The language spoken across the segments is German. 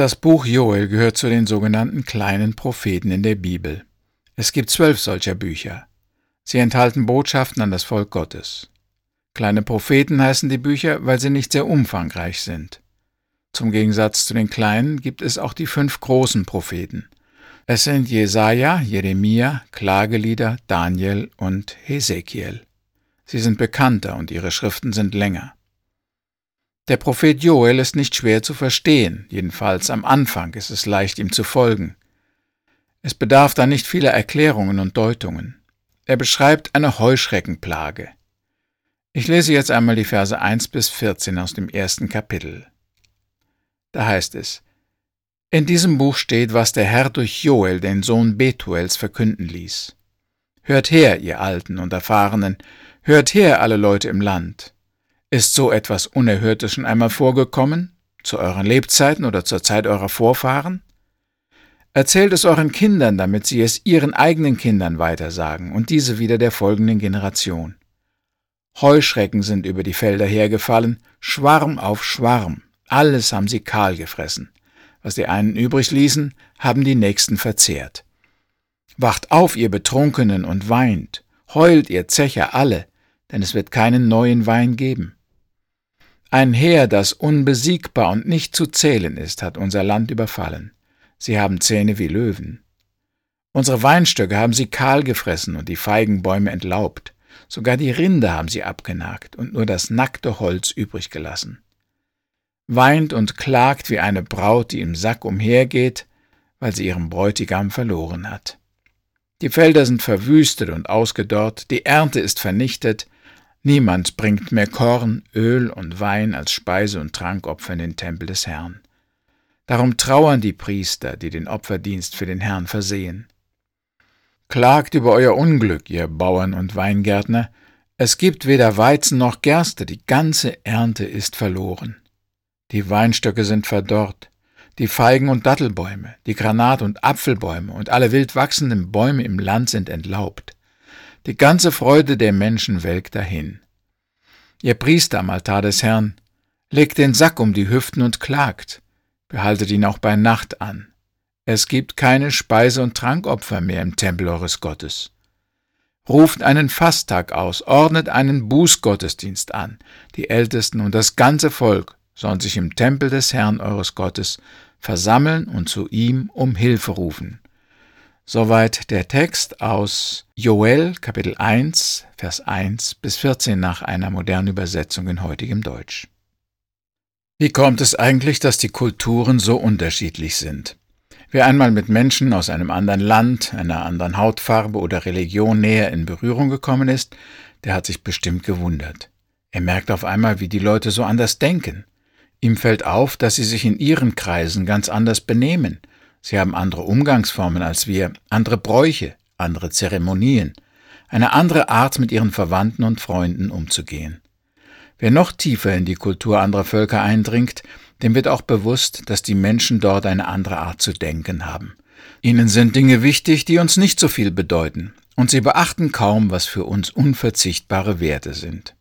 Das Buch Joel gehört zu den sogenannten kleinen Propheten in der Bibel. Es gibt zwölf solcher Bücher. Sie enthalten Botschaften an das Volk Gottes. Kleine Propheten heißen die Bücher, weil sie nicht sehr umfangreich sind. Zum Gegensatz zu den kleinen gibt es auch die fünf großen Propheten. Es sind Jesaja, Jeremia, Klagelieder, Daniel und Hesekiel. Sie sind bekannter und ihre Schriften sind länger. Der Prophet Joel ist nicht schwer zu verstehen, jedenfalls am Anfang ist es leicht ihm zu folgen. Es bedarf da nicht vieler Erklärungen und Deutungen. Er beschreibt eine Heuschreckenplage. Ich lese jetzt einmal die Verse 1 bis 14 aus dem ersten Kapitel. Da heißt es, in diesem Buch steht, was der Herr durch Joel, den Sohn Betuels, verkünden ließ. Hört her, ihr Alten und Erfahrenen, hört her, alle Leute im Land. Ist so etwas Unerhörtes schon einmal vorgekommen? Zu euren Lebzeiten oder zur Zeit eurer Vorfahren? Erzählt es euren Kindern, damit sie es ihren eigenen Kindern weitersagen und diese wieder der folgenden Generation. Heuschrecken sind über die Felder hergefallen, Schwarm auf Schwarm, alles haben sie kahl gefressen. Was die einen übrig ließen, haben die nächsten verzehrt. Wacht auf, ihr Betrunkenen, und weint, heult, ihr Zecher alle, denn es wird keinen neuen Wein geben. Ein Heer, das unbesiegbar und nicht zu zählen ist, hat unser Land überfallen. Sie haben Zähne wie Löwen. Unsere Weinstöcke haben sie kahl gefressen und die Feigenbäume entlaubt. Sogar die Rinde haben sie abgenagt und nur das nackte Holz übrig gelassen. Weint und klagt wie eine Braut, die im Sack umhergeht, weil sie ihren Bräutigam verloren hat. Die Felder sind verwüstet und ausgedorrt, die Ernte ist vernichtet, Niemand bringt mehr Korn, Öl und Wein als Speise- und Trankopfer in den Tempel des Herrn. Darum trauern die Priester, die den Opferdienst für den Herrn versehen. Klagt über euer Unglück, ihr Bauern und Weingärtner, es gibt weder Weizen noch Gerste, die ganze Ernte ist verloren. Die Weinstöcke sind verdorrt, die Feigen- und Dattelbäume, die Granat- und Apfelbäume und alle wild wachsenden Bäume im Land sind entlaubt. Die ganze Freude der Menschen welkt dahin. Ihr Priester am Altar des Herrn, legt den Sack um die Hüften und klagt, behaltet ihn auch bei Nacht an. Es gibt keine Speise- und Trankopfer mehr im Tempel eures Gottes. Ruft einen Fasttag aus, ordnet einen Bußgottesdienst an. Die Ältesten und das ganze Volk sollen sich im Tempel des Herrn eures Gottes versammeln und zu ihm um Hilfe rufen. Soweit der Text aus Joel Kapitel 1, Vers 1 bis 14 nach einer modernen Übersetzung in heutigem Deutsch. Wie kommt es eigentlich, dass die Kulturen so unterschiedlich sind? Wer einmal mit Menschen aus einem anderen Land, einer anderen Hautfarbe oder Religion näher in Berührung gekommen ist, der hat sich bestimmt gewundert. Er merkt auf einmal, wie die Leute so anders denken. Ihm fällt auf, dass sie sich in ihren Kreisen ganz anders benehmen, Sie haben andere Umgangsformen als wir, andere Bräuche, andere Zeremonien, eine andere Art, mit ihren Verwandten und Freunden umzugehen. Wer noch tiefer in die Kultur anderer Völker eindringt, dem wird auch bewusst, dass die Menschen dort eine andere Art zu denken haben. Ihnen sind Dinge wichtig, die uns nicht so viel bedeuten, und sie beachten kaum, was für uns unverzichtbare Werte sind.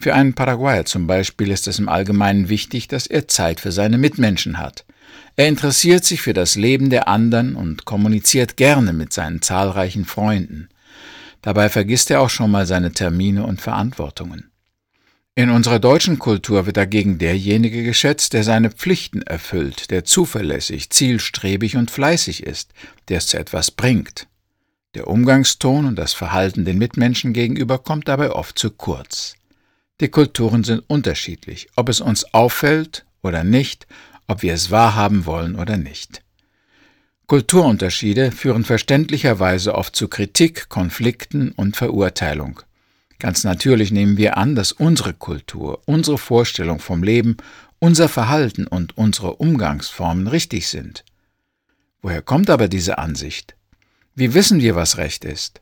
Für einen Paraguayer zum Beispiel ist es im Allgemeinen wichtig, dass er Zeit für seine Mitmenschen hat. Er interessiert sich für das Leben der anderen und kommuniziert gerne mit seinen zahlreichen Freunden. Dabei vergisst er auch schon mal seine Termine und Verantwortungen. In unserer deutschen Kultur wird dagegen derjenige geschätzt, der seine Pflichten erfüllt, der zuverlässig, zielstrebig und fleißig ist, der es zu etwas bringt. Der Umgangston und das Verhalten den Mitmenschen gegenüber kommt dabei oft zu kurz. Die Kulturen sind unterschiedlich, ob es uns auffällt oder nicht, ob wir es wahrhaben wollen oder nicht. Kulturunterschiede führen verständlicherweise oft zu Kritik, Konflikten und Verurteilung. Ganz natürlich nehmen wir an, dass unsere Kultur, unsere Vorstellung vom Leben, unser Verhalten und unsere Umgangsformen richtig sind. Woher kommt aber diese Ansicht? Wie wissen wir, was recht ist?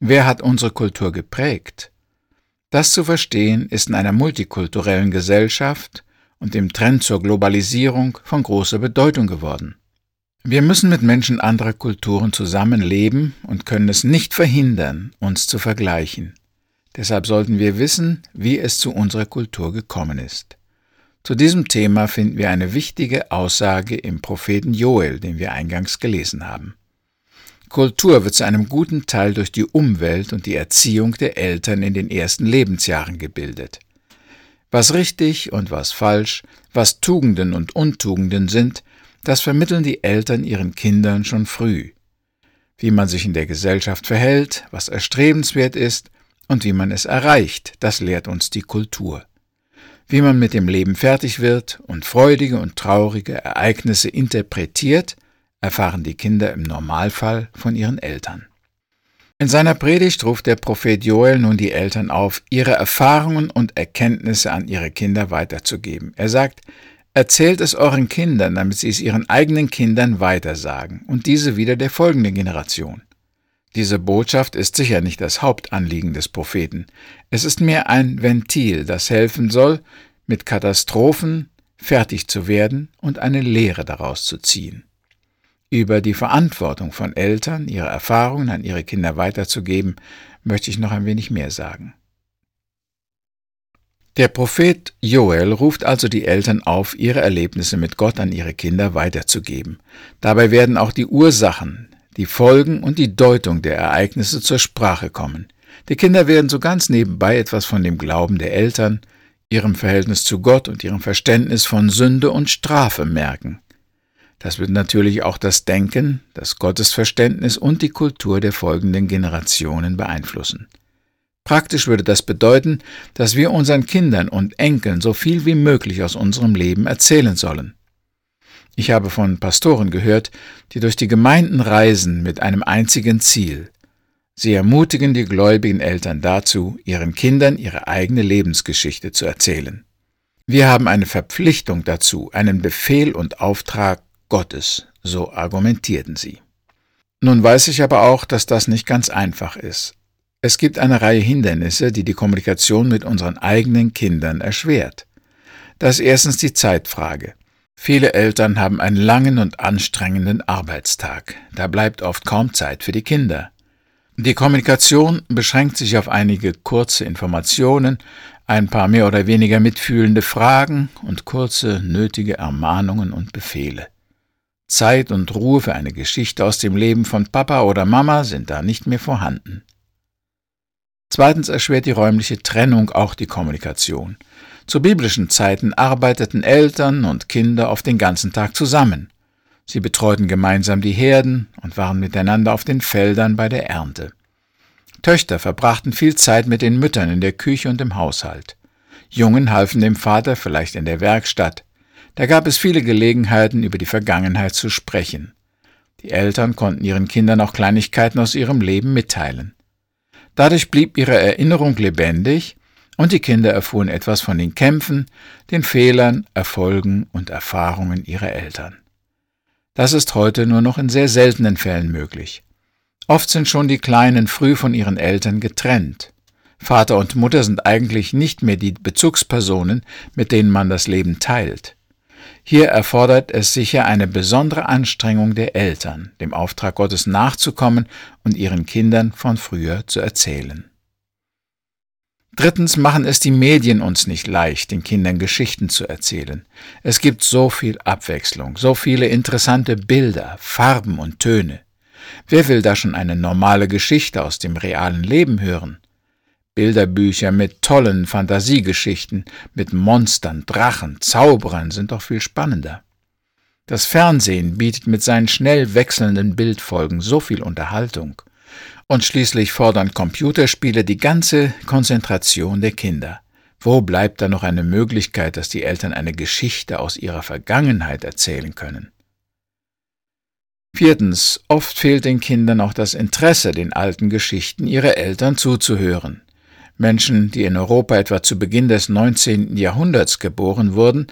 Wer hat unsere Kultur geprägt? Das zu verstehen ist in einer multikulturellen Gesellschaft und dem Trend zur Globalisierung von großer Bedeutung geworden. Wir müssen mit Menschen anderer Kulturen zusammenleben und können es nicht verhindern, uns zu vergleichen. Deshalb sollten wir wissen, wie es zu unserer Kultur gekommen ist. Zu diesem Thema finden wir eine wichtige Aussage im Propheten Joel, den wir eingangs gelesen haben. Kultur wird zu einem guten Teil durch die Umwelt und die Erziehung der Eltern in den ersten Lebensjahren gebildet. Was richtig und was falsch, was Tugenden und Untugenden sind, das vermitteln die Eltern ihren Kindern schon früh. Wie man sich in der Gesellschaft verhält, was erstrebenswert ist und wie man es erreicht, das lehrt uns die Kultur. Wie man mit dem Leben fertig wird und freudige und traurige Ereignisse interpretiert, erfahren die Kinder im Normalfall von ihren Eltern. In seiner Predigt ruft der Prophet Joel nun die Eltern auf, ihre Erfahrungen und Erkenntnisse an ihre Kinder weiterzugeben. Er sagt, Erzählt es euren Kindern, damit sie es ihren eigenen Kindern weitersagen und diese wieder der folgenden Generation. Diese Botschaft ist sicher nicht das Hauptanliegen des Propheten. Es ist mehr ein Ventil, das helfen soll, mit Katastrophen fertig zu werden und eine Lehre daraus zu ziehen. Über die Verantwortung von Eltern, ihre Erfahrungen an ihre Kinder weiterzugeben, möchte ich noch ein wenig mehr sagen. Der Prophet Joel ruft also die Eltern auf, ihre Erlebnisse mit Gott an ihre Kinder weiterzugeben. Dabei werden auch die Ursachen, die Folgen und die Deutung der Ereignisse zur Sprache kommen. Die Kinder werden so ganz nebenbei etwas von dem Glauben der Eltern, ihrem Verhältnis zu Gott und ihrem Verständnis von Sünde und Strafe merken. Das wird natürlich auch das Denken, das Gottesverständnis und die Kultur der folgenden Generationen beeinflussen. Praktisch würde das bedeuten, dass wir unseren Kindern und Enkeln so viel wie möglich aus unserem Leben erzählen sollen. Ich habe von Pastoren gehört, die durch die Gemeinden reisen mit einem einzigen Ziel. Sie ermutigen die gläubigen Eltern dazu, ihren Kindern ihre eigene Lebensgeschichte zu erzählen. Wir haben eine Verpflichtung dazu, einen Befehl und Auftrag Gottes, so argumentierten sie. Nun weiß ich aber auch, dass das nicht ganz einfach ist. Es gibt eine Reihe Hindernisse, die die Kommunikation mit unseren eigenen Kindern erschwert. Das ist erstens die Zeitfrage. Viele Eltern haben einen langen und anstrengenden Arbeitstag. Da bleibt oft kaum Zeit für die Kinder. Die Kommunikation beschränkt sich auf einige kurze Informationen, ein paar mehr oder weniger mitfühlende Fragen und kurze nötige Ermahnungen und Befehle. Zeit und Ruhe für eine Geschichte aus dem Leben von Papa oder Mama sind da nicht mehr vorhanden. Zweitens erschwert die räumliche Trennung auch die Kommunikation. Zu biblischen Zeiten arbeiteten Eltern und Kinder oft den ganzen Tag zusammen. Sie betreuten gemeinsam die Herden und waren miteinander auf den Feldern bei der Ernte. Töchter verbrachten viel Zeit mit den Müttern in der Küche und im Haushalt. Jungen halfen dem Vater vielleicht in der Werkstatt. Da gab es viele Gelegenheiten, über die Vergangenheit zu sprechen. Die Eltern konnten ihren Kindern auch Kleinigkeiten aus ihrem Leben mitteilen. Dadurch blieb ihre Erinnerung lebendig und die Kinder erfuhren etwas von den Kämpfen, den Fehlern, Erfolgen und Erfahrungen ihrer Eltern. Das ist heute nur noch in sehr seltenen Fällen möglich. Oft sind schon die Kleinen früh von ihren Eltern getrennt. Vater und Mutter sind eigentlich nicht mehr die Bezugspersonen, mit denen man das Leben teilt. Hier erfordert es sicher eine besondere Anstrengung der Eltern, dem Auftrag Gottes nachzukommen und ihren Kindern von früher zu erzählen. Drittens machen es die Medien uns nicht leicht, den Kindern Geschichten zu erzählen. Es gibt so viel Abwechslung, so viele interessante Bilder, Farben und Töne. Wer will da schon eine normale Geschichte aus dem realen Leben hören? Bilderbücher mit tollen Fantasiegeschichten, mit Monstern, Drachen, Zauberern sind doch viel spannender. Das Fernsehen bietet mit seinen schnell wechselnden Bildfolgen so viel Unterhaltung. Und schließlich fordern Computerspiele die ganze Konzentration der Kinder. Wo bleibt da noch eine Möglichkeit, dass die Eltern eine Geschichte aus ihrer Vergangenheit erzählen können? Viertens, oft fehlt den Kindern auch das Interesse, den alten Geschichten ihrer Eltern zuzuhören. Menschen, die in Europa etwa zu Beginn des 19. Jahrhunderts geboren wurden,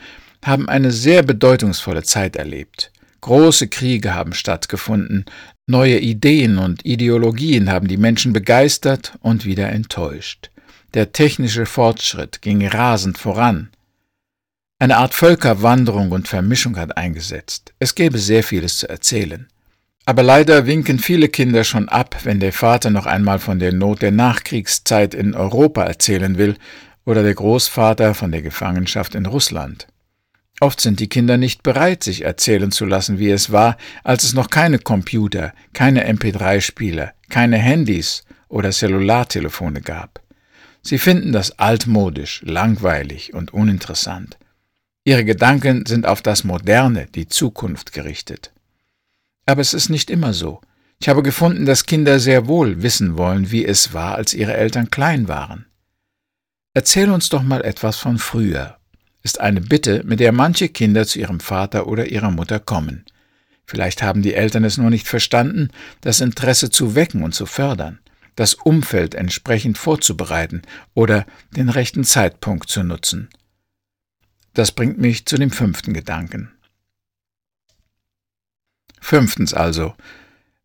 haben eine sehr bedeutungsvolle Zeit erlebt. Große Kriege haben stattgefunden, neue Ideen und Ideologien haben die Menschen begeistert und wieder enttäuscht. Der technische Fortschritt ging rasend voran. Eine Art Völkerwanderung und Vermischung hat eingesetzt. Es gäbe sehr vieles zu erzählen. Aber leider winken viele Kinder schon ab, wenn der Vater noch einmal von der Not der Nachkriegszeit in Europa erzählen will oder der Großvater von der Gefangenschaft in Russland. Oft sind die Kinder nicht bereit, sich erzählen zu lassen, wie es war, als es noch keine Computer, keine MP3-Spieler, keine Handys oder Cellulartelefone gab. Sie finden das altmodisch, langweilig und uninteressant. Ihre Gedanken sind auf das Moderne, die Zukunft gerichtet. Aber es ist nicht immer so. Ich habe gefunden, dass Kinder sehr wohl wissen wollen, wie es war, als ihre Eltern klein waren. Erzähl uns doch mal etwas von früher, ist eine Bitte, mit der manche Kinder zu ihrem Vater oder ihrer Mutter kommen. Vielleicht haben die Eltern es nur nicht verstanden, das Interesse zu wecken und zu fördern, das Umfeld entsprechend vorzubereiten oder den rechten Zeitpunkt zu nutzen. Das bringt mich zu dem fünften Gedanken. Fünftens also.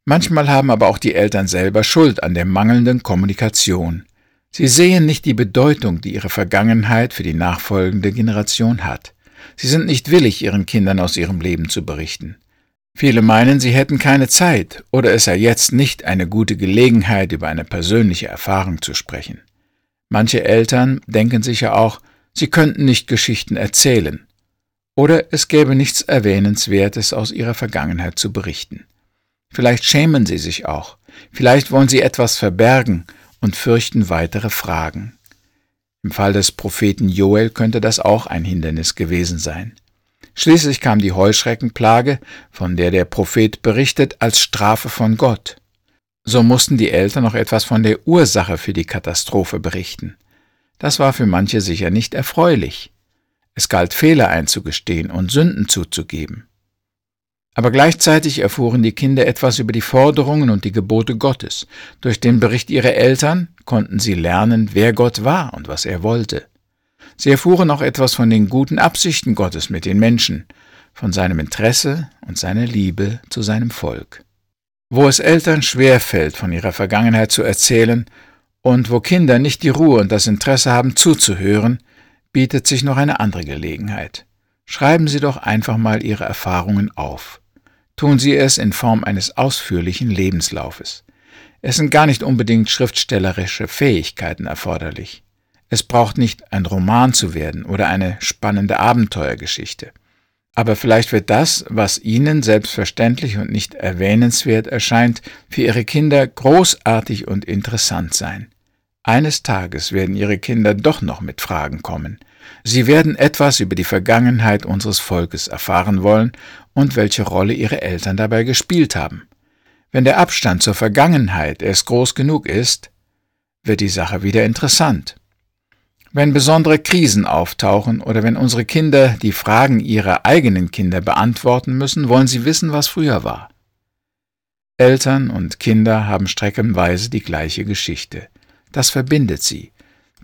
Manchmal haben aber auch die Eltern selber Schuld an der mangelnden Kommunikation. Sie sehen nicht die Bedeutung, die ihre Vergangenheit für die nachfolgende Generation hat. Sie sind nicht willig, ihren Kindern aus ihrem Leben zu berichten. Viele meinen, sie hätten keine Zeit oder es sei jetzt nicht eine gute Gelegenheit, über eine persönliche Erfahrung zu sprechen. Manche Eltern denken sicher auch, sie könnten nicht Geschichten erzählen. Oder es gäbe nichts Erwähnenswertes aus ihrer Vergangenheit zu berichten. Vielleicht schämen sie sich auch, vielleicht wollen sie etwas verbergen und fürchten weitere Fragen. Im Fall des Propheten Joel könnte das auch ein Hindernis gewesen sein. Schließlich kam die Heuschreckenplage, von der der Prophet berichtet, als Strafe von Gott. So mussten die Eltern noch etwas von der Ursache für die Katastrophe berichten. Das war für manche sicher nicht erfreulich. Es galt Fehler einzugestehen und Sünden zuzugeben. Aber gleichzeitig erfuhren die Kinder etwas über die Forderungen und die Gebote Gottes. Durch den Bericht ihrer Eltern konnten sie lernen, wer Gott war und was er wollte. Sie erfuhren auch etwas von den guten Absichten Gottes mit den Menschen, von seinem Interesse und seiner Liebe zu seinem Volk. Wo es Eltern schwer fällt, von ihrer Vergangenheit zu erzählen, und wo Kinder nicht die Ruhe und das Interesse haben zuzuhören, bietet sich noch eine andere Gelegenheit. Schreiben Sie doch einfach mal Ihre Erfahrungen auf tun Sie es in Form eines ausführlichen Lebenslaufes. Es sind gar nicht unbedingt schriftstellerische Fähigkeiten erforderlich. Es braucht nicht ein Roman zu werden oder eine spannende Abenteuergeschichte. Aber vielleicht wird das, was Ihnen selbstverständlich und nicht erwähnenswert erscheint, für Ihre Kinder großartig und interessant sein. Eines Tages werden Ihre Kinder doch noch mit Fragen kommen. Sie werden etwas über die Vergangenheit unseres Volkes erfahren wollen und welche Rolle ihre Eltern dabei gespielt haben. Wenn der Abstand zur Vergangenheit erst groß genug ist, wird die Sache wieder interessant. Wenn besondere Krisen auftauchen oder wenn unsere Kinder die Fragen ihrer eigenen Kinder beantworten müssen, wollen sie wissen, was früher war. Eltern und Kinder haben streckenweise die gleiche Geschichte. Das verbindet sie.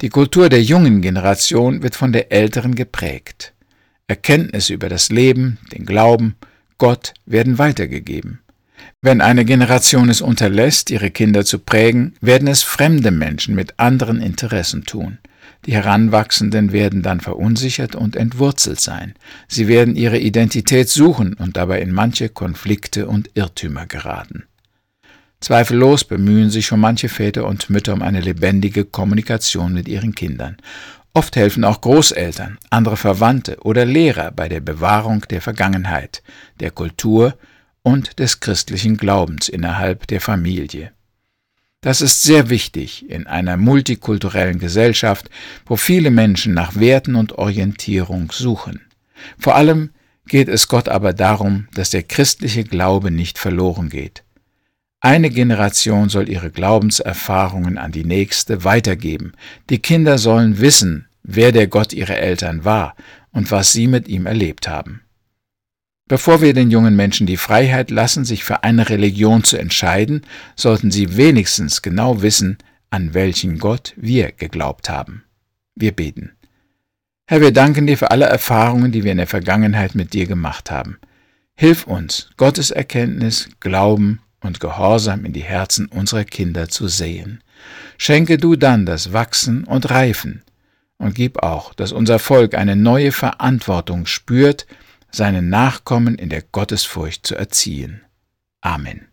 Die Kultur der jungen Generation wird von der älteren geprägt. Erkenntnisse über das Leben, den Glauben, Gott werden weitergegeben. Wenn eine Generation es unterlässt, ihre Kinder zu prägen, werden es fremde Menschen mit anderen Interessen tun. Die Heranwachsenden werden dann verunsichert und entwurzelt sein. Sie werden ihre Identität suchen und dabei in manche Konflikte und Irrtümer geraten. Zweifellos bemühen sich schon manche Väter und Mütter um eine lebendige Kommunikation mit ihren Kindern. Oft helfen auch Großeltern, andere Verwandte oder Lehrer bei der Bewahrung der Vergangenheit, der Kultur und des christlichen Glaubens innerhalb der Familie. Das ist sehr wichtig in einer multikulturellen Gesellschaft, wo viele Menschen nach Werten und Orientierung suchen. Vor allem geht es Gott aber darum, dass der christliche Glaube nicht verloren geht. Eine Generation soll ihre Glaubenserfahrungen an die nächste weitergeben. Die Kinder sollen wissen, wer der Gott ihrer Eltern war und was sie mit ihm erlebt haben. Bevor wir den jungen Menschen die Freiheit lassen, sich für eine Religion zu entscheiden, sollten sie wenigstens genau wissen, an welchen Gott wir geglaubt haben. Wir beten. Herr, wir danken dir für alle Erfahrungen, die wir in der Vergangenheit mit dir gemacht haben. Hilf uns, Gottes Erkenntnis, Glauben und Gehorsam in die Herzen unserer Kinder zu sehen. Schenke du dann das Wachsen und Reifen und gib auch, dass unser Volk eine neue Verantwortung spürt, seinen Nachkommen in der Gottesfurcht zu erziehen. Amen.